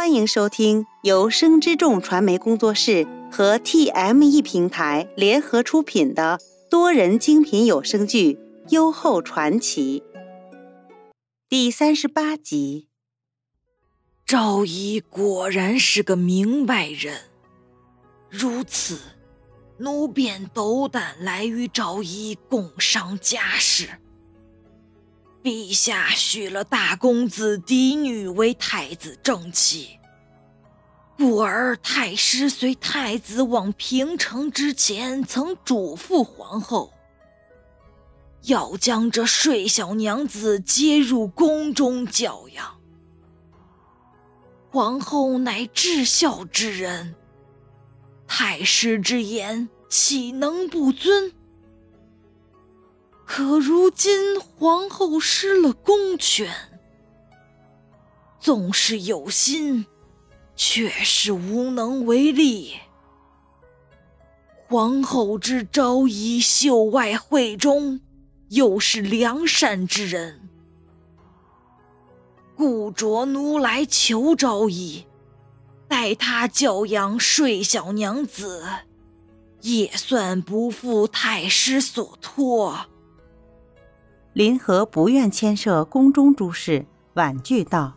欢迎收听由生之众传媒工作室和 TME 平台联合出品的多人精品有声剧《优厚传奇》第三十八集。赵姨果然是个明白人，如此，奴便斗胆来与赵姨共商家事。陛下许了大公子嫡女为太子正妻，故而太师随太子往平城之前，曾嘱咐皇后，要将这睡小娘子接入宫中教养。皇后乃至孝之人，太师之言岂能不遵？可如今皇后失了公权，纵是有心，却是无能为力。皇后之昭仪秀外慧中，又是良善之人，故着奴来求昭仪，待他教养睡小娘子，也算不负太师所托。林和不愿牵涉宫中诸事，婉拒道：“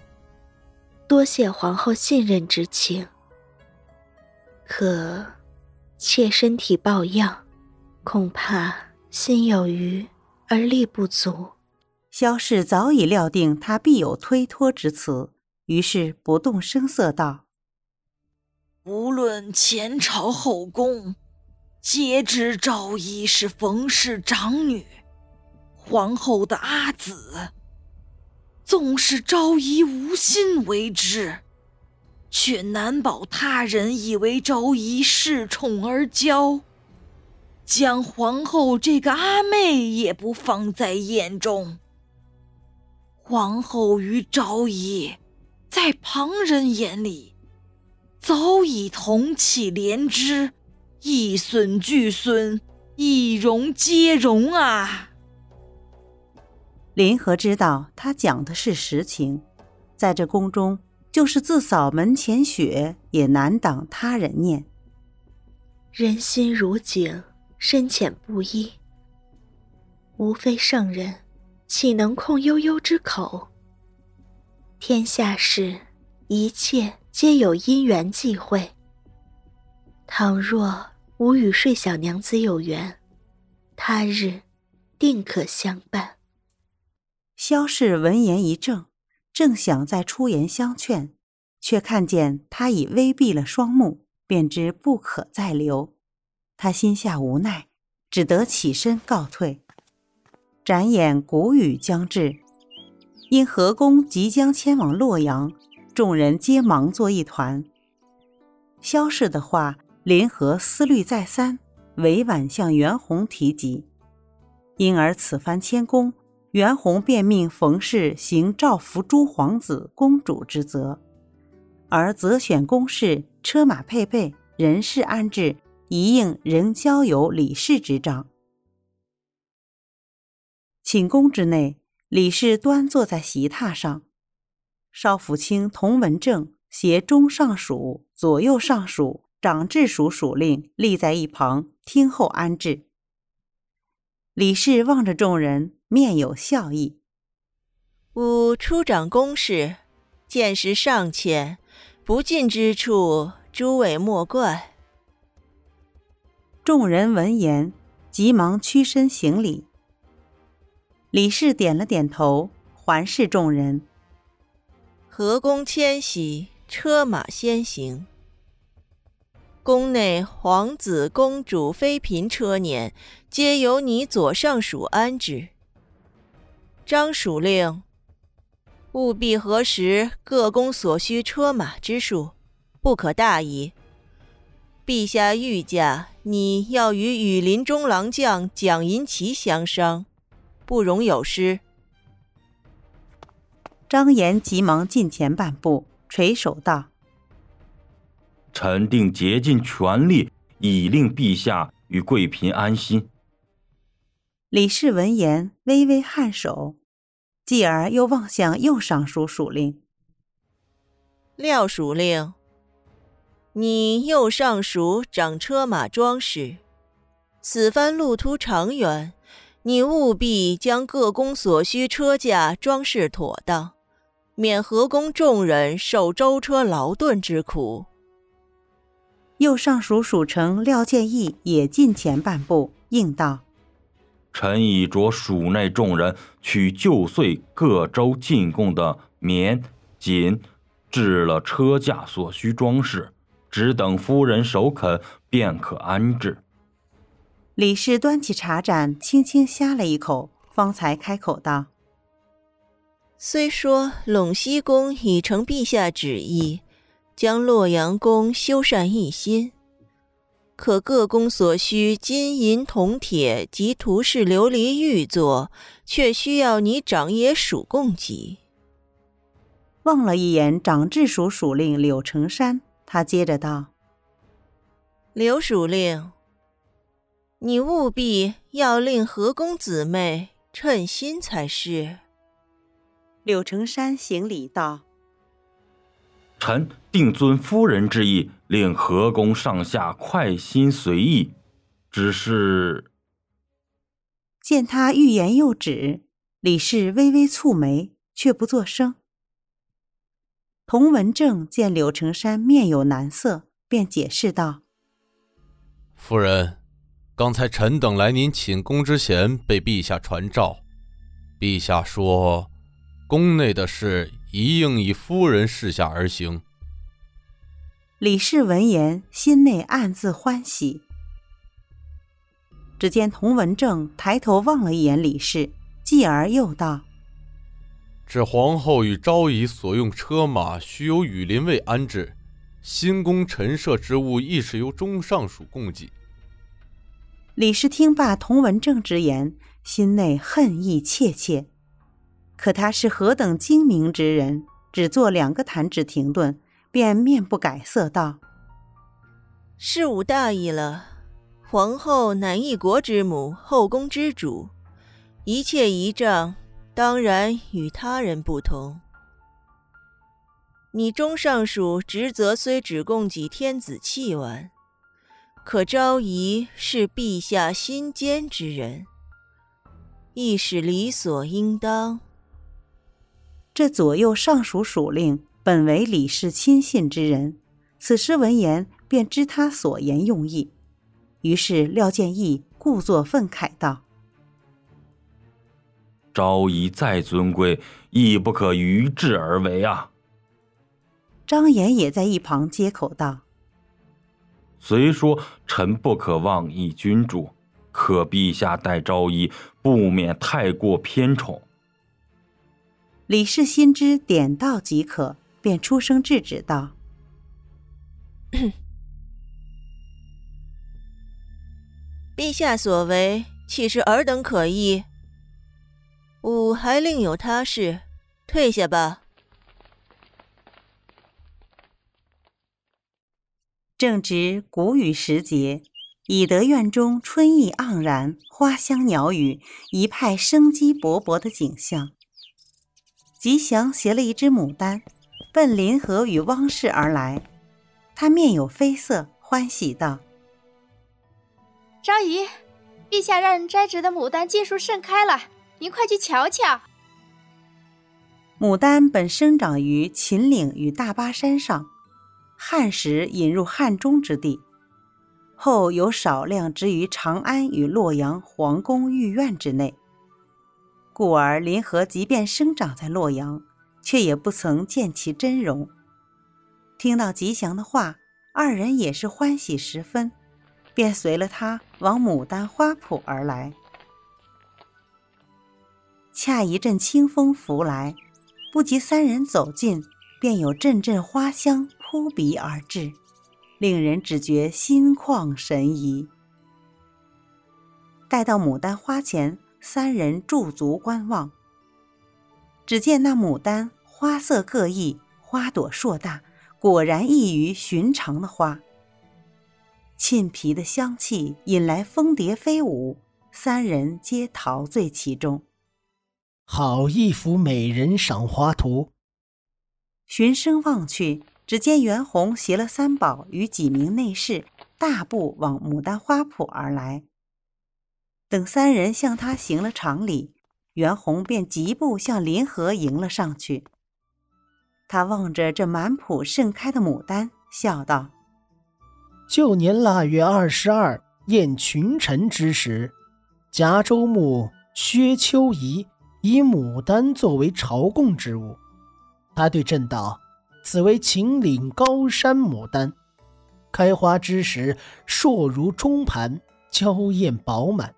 多谢皇后信任之情，可妾身体抱恙，恐怕心有余而力不足。”萧氏早已料定他必有推脱之词，于是不动声色道：“无论前朝后宫，皆知赵仪是冯氏长女。”皇后的阿姊，纵使昭仪无心为之，却难保他人以为昭仪恃宠而骄，将皇后这个阿妹也不放在眼中。皇后与昭仪，在旁人眼里，早已同气连枝，一损俱损，一荣皆荣啊！林和知道他讲的是实情，在这宫中，就是自扫门前雪，也难挡他人念。人心如井，深浅不一。无非圣人，岂能控悠悠之口？天下事，一切皆有因缘际会。倘若吾与睡小娘子有缘，他日定可相伴。萧氏闻言一怔，正想再出言相劝，却看见他已微闭了双目，便知不可再留。他心下无奈，只得起身告退。转眼谷雨将至，因何公即将迁往洛阳，众人皆忙作一团。萧氏的话，林和思虑再三，委婉向袁弘提及，因而此番迁宫。袁弘便命冯氏行照拂诸皇子、公主之责，而择选宫事、车马配备、人事安置，一应仍交由李氏执掌。寝宫之内，李氏端坐在席榻上，少府卿童文正携中尚书、左右尚书、长治署署令立在一旁听候安置。李氏望着众人。面有笑意。吾初掌公事，见识尚浅，不尽之处，诸位莫怪。众人闻言，急忙屈身行礼。李氏点了点头，环视众人：“河宫迁徙，车马先行。宫内皇子、公主、妃嫔车辇，皆由你左上属安置。”张署令，务必核实各宫所需车马之数，不可大意。陛下御驾，你要与羽林中郎将蒋银奇相商，不容有失。张延急忙近前半步，垂首道：“臣定竭尽全力，以令陛下与贵嫔安心。”李氏闻言，微微颔首，继而又望向右尚书署令。廖属令，你右尚书掌车马装饰，此番路途长远，你务必将各宫所需车驾装饰妥当，免河宫众人受舟车劳顿之苦。右尚书属丞廖建义也近前半步，应道：“臣已着蜀内众人取旧岁各州进贡的棉锦。”置了车驾所需装饰，只等夫人首肯，便可安置。李氏端起茶盏，轻轻呷了一口，方才开口道：“虽说陇西宫已承陛下旨意，将洛阳宫修缮一新，可各宫所需金银铜铁及图式琉璃玉作，却需要你长野署供给。”望了一眼长治署署令柳成山，他接着道：“柳署令，你务必要令河宫姊妹称心才是。”柳成山行礼道：“臣定遵夫人之意，令河宫上下快心随意。只是……”见他欲言又止，李氏微微蹙眉，却不作声。童文正见柳成山面有难色，便解释道：“夫人，刚才臣等来您寝宫之前，被陛下传召。陛下说，宫内的事一应以夫人示下而行。”李氏闻言，心内暗自欢喜。只见童文正抬头望了一眼李氏，继而又道。指皇后与昭仪所用车马，须由羽林卫安置；新宫陈设之物，亦是由中尚书供给。李氏听罢童文正之言，心内恨意切切。可他是何等精明之人，只做两个弹指停顿，便面不改色道：“事无大意了。皇后乃一国之母，后宫之主，一切仪仗。”当然与他人不同。你中尚书职责虽只供给天子器玩，可昭仪是陛下心间之人，亦是理所应当。这左右尚书属令本为李氏亲信之人，此时闻言便知他所言用意，于是廖建义故作愤慨道。昭仪再尊贵，亦不可逾制而为啊！张岩也在一旁接口道：“虽说臣不可妄议君主，可陛下待昭仪不免太过偏宠。”李氏心知点到即可，便出声制止道：“ 陛下所为，岂是尔等可议？”吾还另有他事，退下吧。正值谷雨时节，以德院中春意盎然，花香鸟语，一派生机勃勃的景象。吉祥携了一只牡丹，奔林河与汪氏而来。他面有绯色，欢喜道：“昭仪，陛下让人摘植的牡丹尽数盛开了。”您快去瞧瞧。牡丹本生长于秦岭与大巴山上，汉时引入汉中之地，后有少量植于长安与洛阳皇宫御苑之内。故而林河即便生长在洛阳，却也不曾见其真容。听到吉祥的话，二人也是欢喜十分，便随了他往牡丹花圃而来。恰一阵清风拂来，不及三人走近，便有阵阵花香扑鼻而至，令人只觉心旷神怡。待到牡丹花前，三人驻足观望。只见那牡丹花色各异，花朵硕大，果然异于寻常的花。沁皮的香气引来蜂蝶飞舞，三人皆陶醉其中。好一幅美人赏花图。循声望去，只见袁弘携了三宝与几名内侍，大步往牡丹花圃而来。等三人向他行了长礼，袁弘便疾步向林河迎了上去。他望着这满圃盛开的牡丹，笑道：“旧年腊月二十二宴群臣之时，夹州牧薛秋怡以牡丹作为朝贡之物。他对朕道：‘此为秦岭高山牡丹，开花之时硕如中盘，娇艳饱满，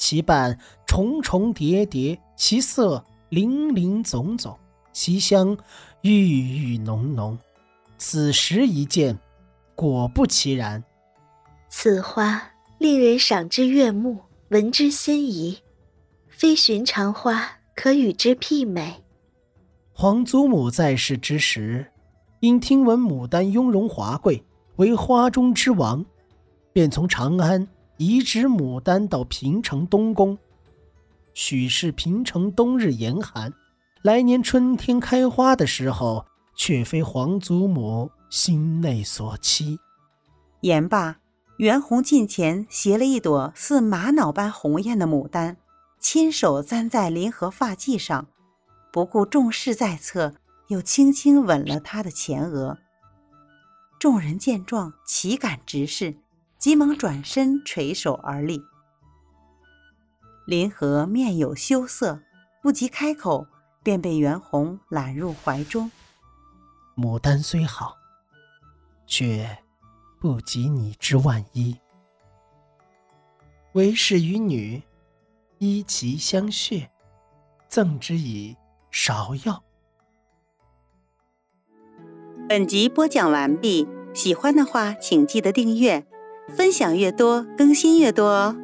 其瓣重重叠叠，其色林林总总，其香。’”郁郁浓浓，此时一见，果不其然。此花令人赏之悦目，闻之心仪，非寻常花可与之媲美。皇祖母在世之时，因听闻牡丹雍容华贵，为花中之王，便从长安移植牡丹到平城东宫。许是平城冬日严寒。来年春天开花的时候，却非皇祖母心内所期。言罢，袁弘近前携了一朵似玛瑙般红艳的牡丹，亲手簪在林河发髻上，不顾众事在侧，又轻轻吻了她的前额。众人见状，岂敢直视，急忙转身垂手而立。林河面有羞涩，不及开口。便被袁弘揽入怀中。牡丹虽好，却不及你之万一。为士与女，依其相谑，赠之以芍药。本集播讲完毕，喜欢的话请记得订阅，分享越多更新越多哦。